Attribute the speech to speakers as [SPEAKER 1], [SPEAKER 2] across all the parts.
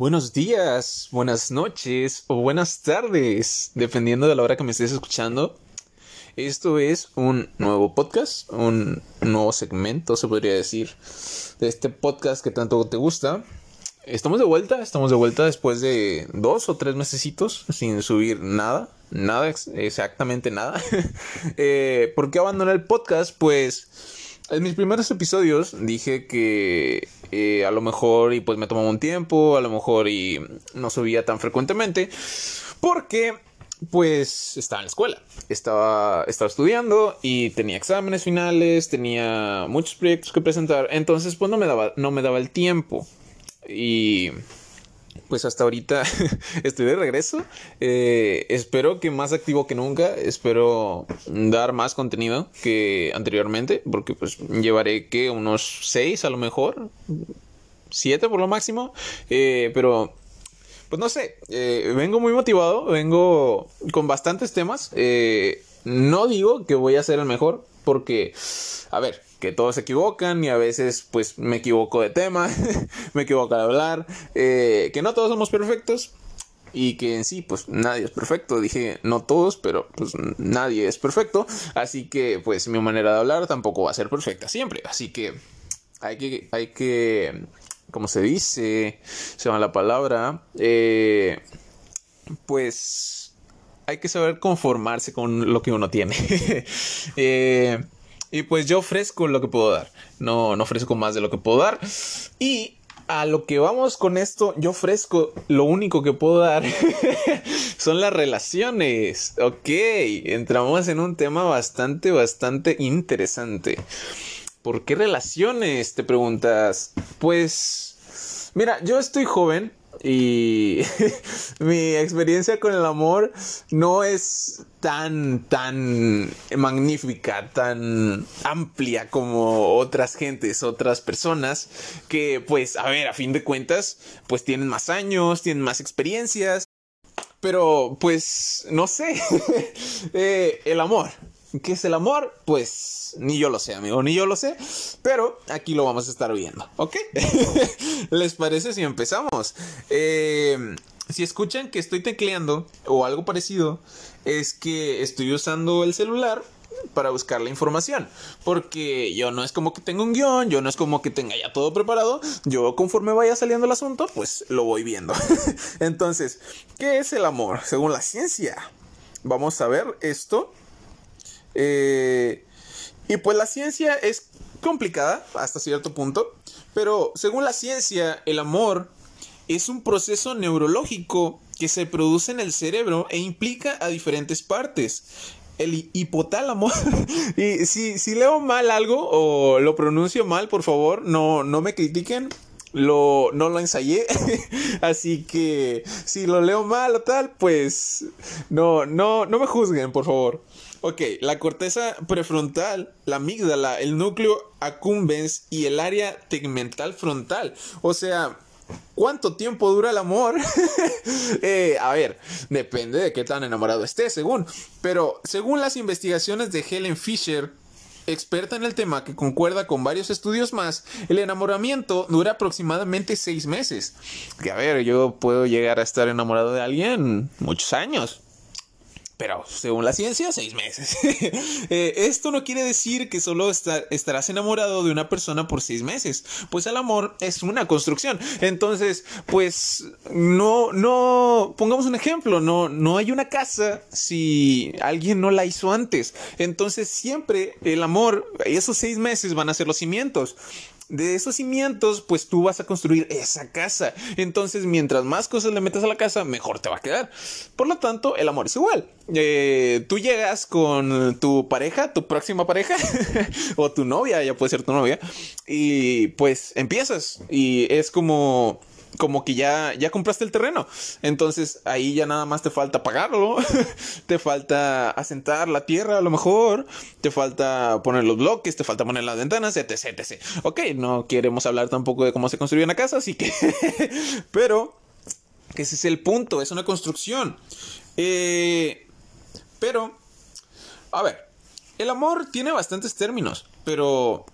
[SPEAKER 1] Buenos días, buenas noches o buenas tardes, dependiendo de la hora que me estés escuchando. Esto es un nuevo podcast, un nuevo segmento, se podría decir, de este podcast que tanto te gusta. Estamos de vuelta, estamos de vuelta después de dos o tres mesecitos sin subir nada, nada, exactamente nada. eh, ¿Por qué abandoné el podcast? Pues en mis primeros episodios dije que eh, a lo mejor y pues me tomaba un tiempo, a lo mejor y no subía tan frecuentemente, porque pues estaba en la escuela, estaba, estaba estudiando y tenía exámenes finales, tenía muchos proyectos que presentar, entonces pues no me daba, no me daba el tiempo. Y pues hasta ahorita estoy de regreso. Eh, espero que más activo que nunca. Espero dar más contenido que anteriormente. Porque pues llevaré que unos 6 a lo mejor. 7 por lo máximo. Eh, pero pues no sé. Eh, vengo muy motivado. Vengo con bastantes temas. no digo que voy a ser el mejor. Porque, a ver, que todos se equivocan y a veces pues me equivoco de tema, me equivoco de hablar, eh, que no todos somos perfectos y que en sí pues nadie es perfecto, dije no todos, pero pues nadie es perfecto, así que pues mi manera de hablar tampoco va a ser perfecta siempre, así que hay que, hay que, como se dice, se llama la palabra, eh, pues hay que saber conformarse con lo que uno tiene. eh, y pues yo ofrezco lo que puedo dar. No, no ofrezco más de lo que puedo dar. Y a lo que vamos con esto, yo ofrezco lo único que puedo dar son las relaciones. Ok, entramos en un tema bastante, bastante interesante. ¿Por qué relaciones? Te preguntas. Pues, mira, yo estoy joven, y mi experiencia con el amor no es tan, tan magnífica, tan amplia como otras gentes, otras personas que pues, a ver, a fin de cuentas, pues tienen más años, tienen más experiencias. Pero, pues, no sé, eh, el amor. ¿Qué es el amor? Pues ni yo lo sé, amigo, ni yo lo sé. Pero aquí lo vamos a estar viendo, ¿ok? ¿Les parece si empezamos? Eh, si escuchan que estoy tecleando o algo parecido, es que estoy usando el celular para buscar la información. Porque yo no es como que tengo un guion, yo no es como que tenga ya todo preparado. Yo conforme vaya saliendo el asunto, pues lo voy viendo. Entonces, ¿qué es el amor? Según la ciencia. Vamos a ver esto. Eh, y pues la ciencia es complicada hasta cierto punto, pero según la ciencia, el amor es un proceso neurológico que se produce en el cerebro e implica a diferentes partes. El hipotálamo. y si, si leo mal algo o lo pronuncio mal, por favor, no, no me critiquen lo, no lo ensayé. Así que si lo leo mal o tal, pues no, no, no me juzguen, por favor. Ok, la corteza prefrontal, la amígdala, el núcleo accumbens y el área tegmental frontal. O sea, ¿cuánto tiempo dura el amor? eh, a ver, depende de qué tan enamorado esté, según. Pero según las investigaciones de Helen Fisher, experta en el tema que concuerda con varios estudios más, el enamoramiento dura aproximadamente seis meses. Que a ver, yo puedo llegar a estar enamorado de alguien muchos años pero según la ciencia, seis meses. Eh, esto no quiere decir que solo estarás enamorado de una persona por seis meses, pues el amor es una construcción. Entonces, pues no, no, pongamos un ejemplo, no, no hay una casa si alguien no la hizo antes. Entonces, siempre el amor, esos seis meses van a ser los cimientos de esos cimientos, pues tú vas a construir esa casa. Entonces, mientras más cosas le metas a la casa, mejor te va a quedar. Por lo tanto, el amor es igual. Eh, tú llegas con tu pareja, tu próxima pareja, o tu novia, ya puede ser tu novia, y pues empiezas. Y es como como que ya, ya compraste el terreno. Entonces ahí ya nada más te falta pagarlo, te falta asentar la tierra a lo mejor, te falta poner los bloques, te falta poner las ventanas, etc, etc. Ok, no queremos hablar tampoco de cómo se construye una casa, así que... pero, ese es el punto, es una construcción. Eh, pero, a ver, el amor tiene bastantes términos, pero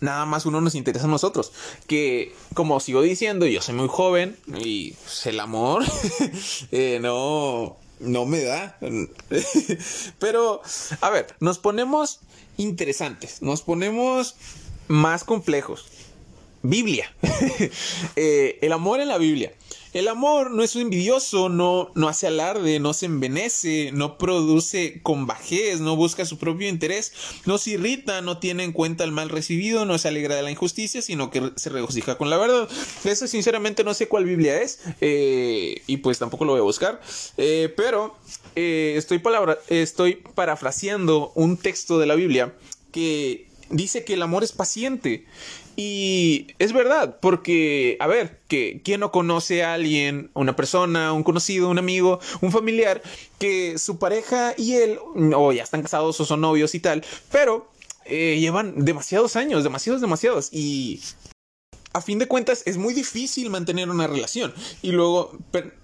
[SPEAKER 1] nada más uno nos interesa a nosotros. Que, como sigo diciendo, yo soy muy joven y pues, el amor eh, no, no me da. Pero, a ver, nos ponemos interesantes, nos ponemos más complejos. Biblia. Eh, el amor en la Biblia. El amor no es envidioso, no, no hace alarde, no se envenece, no produce con bajez, no busca su propio interés, no se irrita, no tiene en cuenta el mal recibido, no se alegra de la injusticia, sino que se regocija con la verdad. Eso sinceramente no sé cuál Biblia es eh, y pues tampoco lo voy a buscar, eh, pero estoy, palabra, estoy parafraseando un texto de la Biblia que dice que el amor es paciente. Y es verdad, porque, a ver, que ¿quién no conoce a alguien, una persona, un conocido, un amigo, un familiar, que su pareja y él, o ya están casados o son novios y tal, pero eh, llevan demasiados años, demasiados, demasiados, y a fin de cuentas es muy difícil mantener una relación. Y luego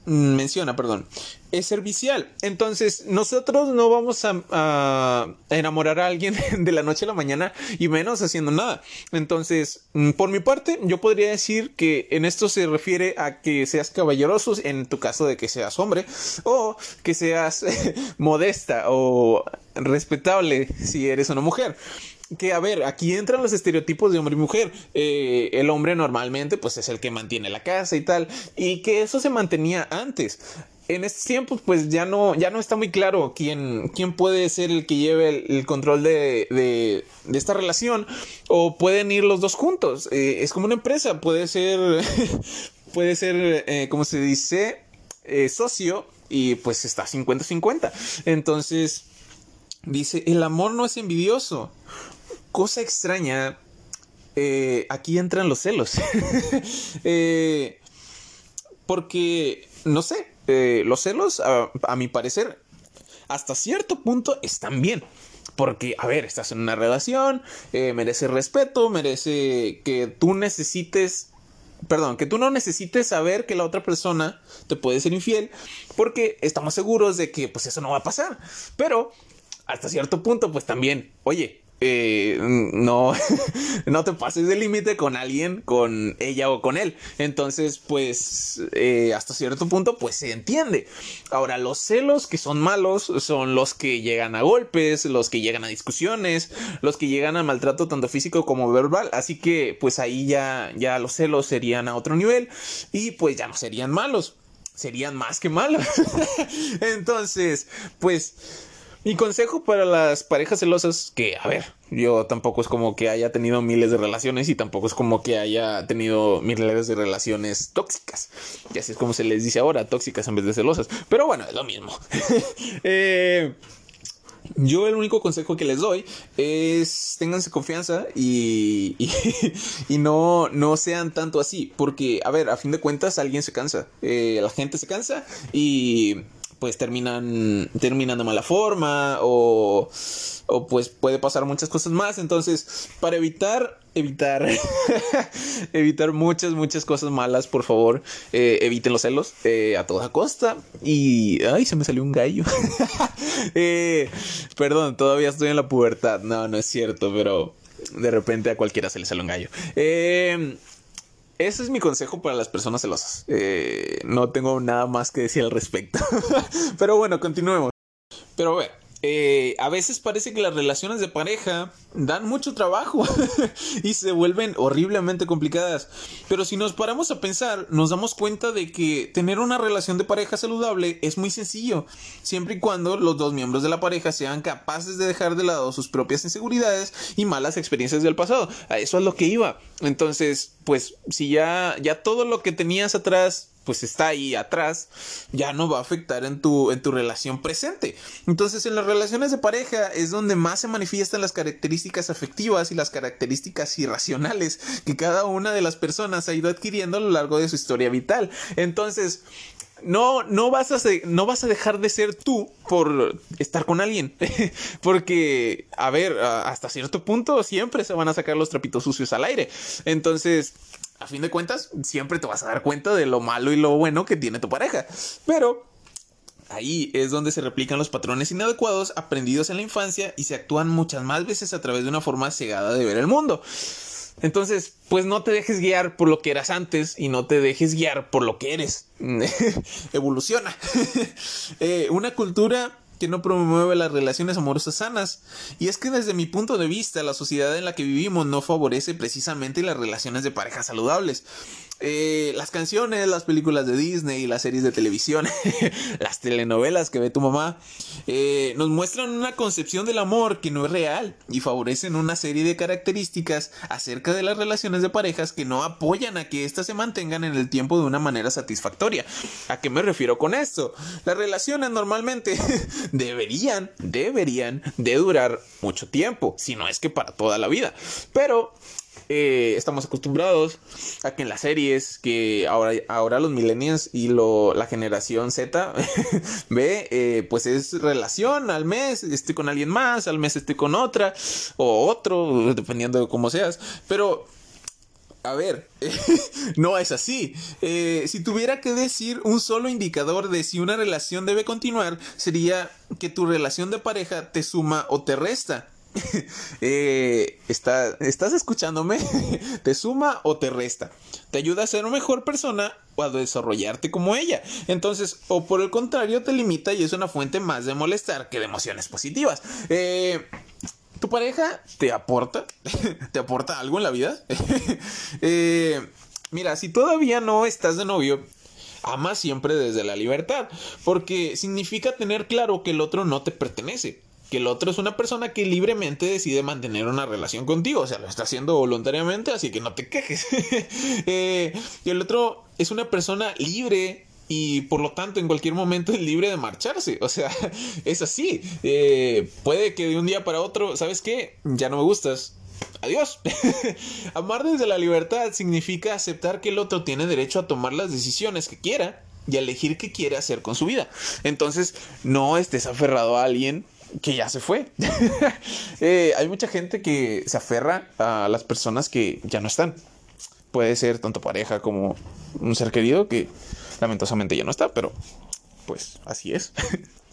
[SPEAKER 1] menciona, perdón, es servicial. Entonces, nosotros no vamos a, enamorar a alguien de la noche a la mañana y menos haciendo nada. Entonces, mm, por mi parte, yo podría decir que en esto se refiere a que seas caballeroso en tu caso de que seas hombre o que seas modesta o respetable si eres una mujer que, a ver, aquí entran los estereotipos de hombre y mujer. Eh, el hombre normalmente, pues, es el que mantiene la casa y tal. Y que eso se mantenía antes. En estos tiempos, pues, ya no, ya no está muy claro quién, quién puede ser el que lleve el, control de, de, esta relación. O pueden ir los dos juntos. Eh, es como una empresa. Puede ser, puede ser, eh, como se dice, socio. Y pues está 50-50. Entonces, dice, el amor no es envidioso cosa extraña, eh, aquí entran los celos. Eh, porque, no sé, eh, los celos, a, mi parecer, hasta cierto punto están bien. Porque, a ver, estás en una relación, merece respeto, merece que tú necesites perdón, que tú no necesites saber que la otra persona te puede ser infiel, porque estamos seguros de que pues eso no va a pasar. Pero hasta cierto punto, pues también, oye, eh, no, no te pases de límite con alguien, con ella o con él. Entonces, pues, eh, hasta cierto punto, pues se entiende. Ahora, los celos que son malos son los que llegan a golpes, los que llegan a discusiones, los que llegan a maltrato tanto físico como verbal. Así que, pues ahí ya, ya los celos serían a otro nivel y pues ya no serían malos, serían más que malos. Entonces, pues mi consejo para las parejas celosas, que a ver, yo tampoco es como que haya tenido miles de relaciones y tampoco es como que haya tenido miles de relaciones tóxicas. Y así es como se les dice ahora, tóxicas en vez de celosas. Pero bueno, es lo mismo. eh, yo el único consejo que les doy es ténganse confianza y, y, no, no sean tanto así. Porque, a ver, a fin de cuentas alguien se cansa. Eh, la gente se cansa y pues terminan, terminan de mala forma o, o pues puede pasar muchas cosas más. Entonces, para evitar, evitar, evitar muchas, muchas cosas malas, por favor, eh, eviten los celos eh, a toda costa. Y, ay, se me salió un gallo. eh, perdón, todavía estoy en la pubertad. No, no es cierto, pero de repente a cualquiera se le sale un gallo. Eh, ese es mi consejo para las personas celosas. Eh, no tengo nada más que decir al respecto. Pero bueno, continuemos. Pero a ver, eh, a veces parece que las relaciones de pareja dan mucho trabajo y se vuelven horriblemente complicadas. Pero si nos paramos a pensar, nos damos cuenta de que tener una relación de pareja saludable es muy sencillo, siempre y cuando los dos miembros de la pareja sean capaces de dejar de lado sus propias inseguridades y malas experiencias del pasado. A eso es lo que iba. Entonces, pues si ya ya todo lo que tenías atrás pues está ahí atrás, ya no va a afectar en tu, en tu relación presente. Entonces, en las relaciones de pareja es donde más se manifiestan las características afectivas y las características irracionales que cada una de las personas ha ido adquiriendo a lo largo de su historia vital. Entonces, no, no, vas a no vas a dejar de ser tú por estar con alguien. Porque, a ver, hasta cierto punto siempre se van a sacar los trapitos sucios al aire. Entonces, a fin de cuentas, siempre te vas a dar cuenta de lo malo y lo bueno que tiene tu pareja. Pero Ahí es donde se replican los patrones inadecuados aprendidos en la infancia y se actúan muchas más veces a través de una forma cegada de ver el mundo. Entonces, pues no te dejes guiar por lo que eras antes y no te dejes guiar por lo que eres. Evoluciona. Eh, una cultura que no promueve las relaciones amorosas sanas. Y es que desde mi punto de vista, la sociedad en la que vivimos no favorece precisamente las relaciones de pareja saludables. Eh, las canciones, las películas de Disney, las series de televisión, las telenovelas que ve tu mamá, eh, nos muestran una concepción del amor que no es real y favorecen una serie de características acerca de las relaciones de parejas que no apoyan a que éstas se mantengan en el tiempo de una manera satisfactoria. ¿A qué me refiero con esto? Las relaciones normalmente deberían, deberían de durar mucho tiempo, si no es que para toda la vida. Pero eh, estamos acostumbrados a que en las series que ahora, ahora los millennials y lo, la generación Z ve, eh, pues es relación al mes, estoy con alguien más, al mes estoy con otra o otro, dependiendo de cómo seas. Pero a ver, no es así. Eh, si tuviera que decir un solo indicador de si una relación debe continuar, sería que tu relación de pareja te suma o te resta. Eh, ¿Estás escuchándome? ¿Te suma o te resta? ¿Te ayuda a ser una mejor persona o a desarrollarte como ella? Entonces, o por el contrario, te limita y es una fuente más de molestar que de emociones positivas. Eh, ¿Tu pareja te aporta? ¿Te aporta algo en la vida? Eh, mira, si todavía no estás de novio, ama siempre desde la libertad, porque significa tener claro que el otro no te pertenece que el otro es una persona que libremente decide mantener una relación contigo, o sea, lo está haciendo voluntariamente, así que no te quejes. eh, y el otro es una persona libre y por lo tanto en cualquier momento es libre de marcharse, o sea, es así. Eh, puede que de un día para otro, ¿sabes qué? Ya no me gustas. Adiós. Amar desde la libertad significa aceptar que el otro tiene derecho a tomar las decisiones que quiera y a elegir qué quiere hacer con su vida. Entonces, no estés aferrado a alguien que ya se fue. Eh, hay mucha gente que se aferra a las personas que ya no están. Puede ser tanto pareja como un ser querido que lamentosamente ya no está, pero pues así es.